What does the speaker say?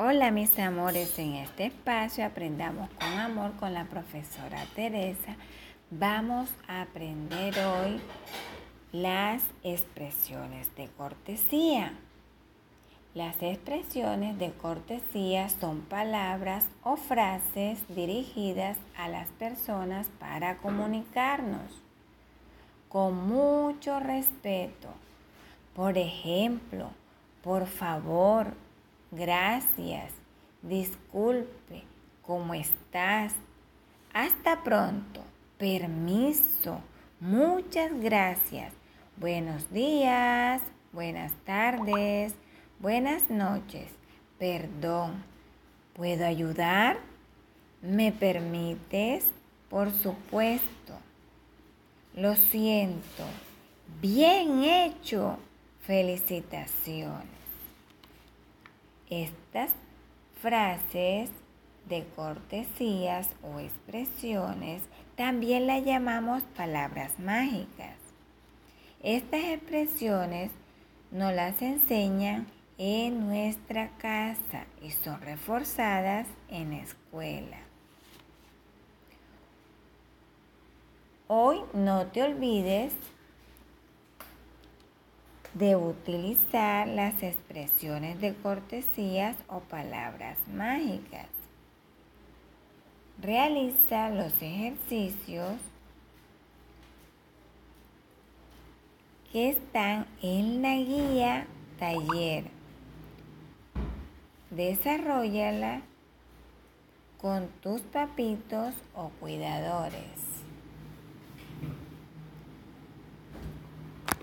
Hola mis amores, en este espacio aprendamos con amor con la profesora Teresa. Vamos a aprender hoy las expresiones de cortesía. Las expresiones de cortesía son palabras o frases dirigidas a las personas para comunicarnos con mucho respeto. Por ejemplo, por favor, Gracias. Disculpe. ¿Cómo estás? Hasta pronto. Permiso. Muchas gracias. Buenos días. Buenas tardes. Buenas noches. Perdón. ¿Puedo ayudar? ¿Me permites? Por supuesto. Lo siento. Bien hecho. Felicitaciones. Estas frases de cortesías o expresiones también las llamamos palabras mágicas. Estas expresiones nos las enseñan en nuestra casa y son reforzadas en la escuela. Hoy no te olvides de utilizar las expresiones de cortesías o palabras mágicas. Realiza los ejercicios que están en la guía taller. Desarrollala con tus papitos o cuidadores.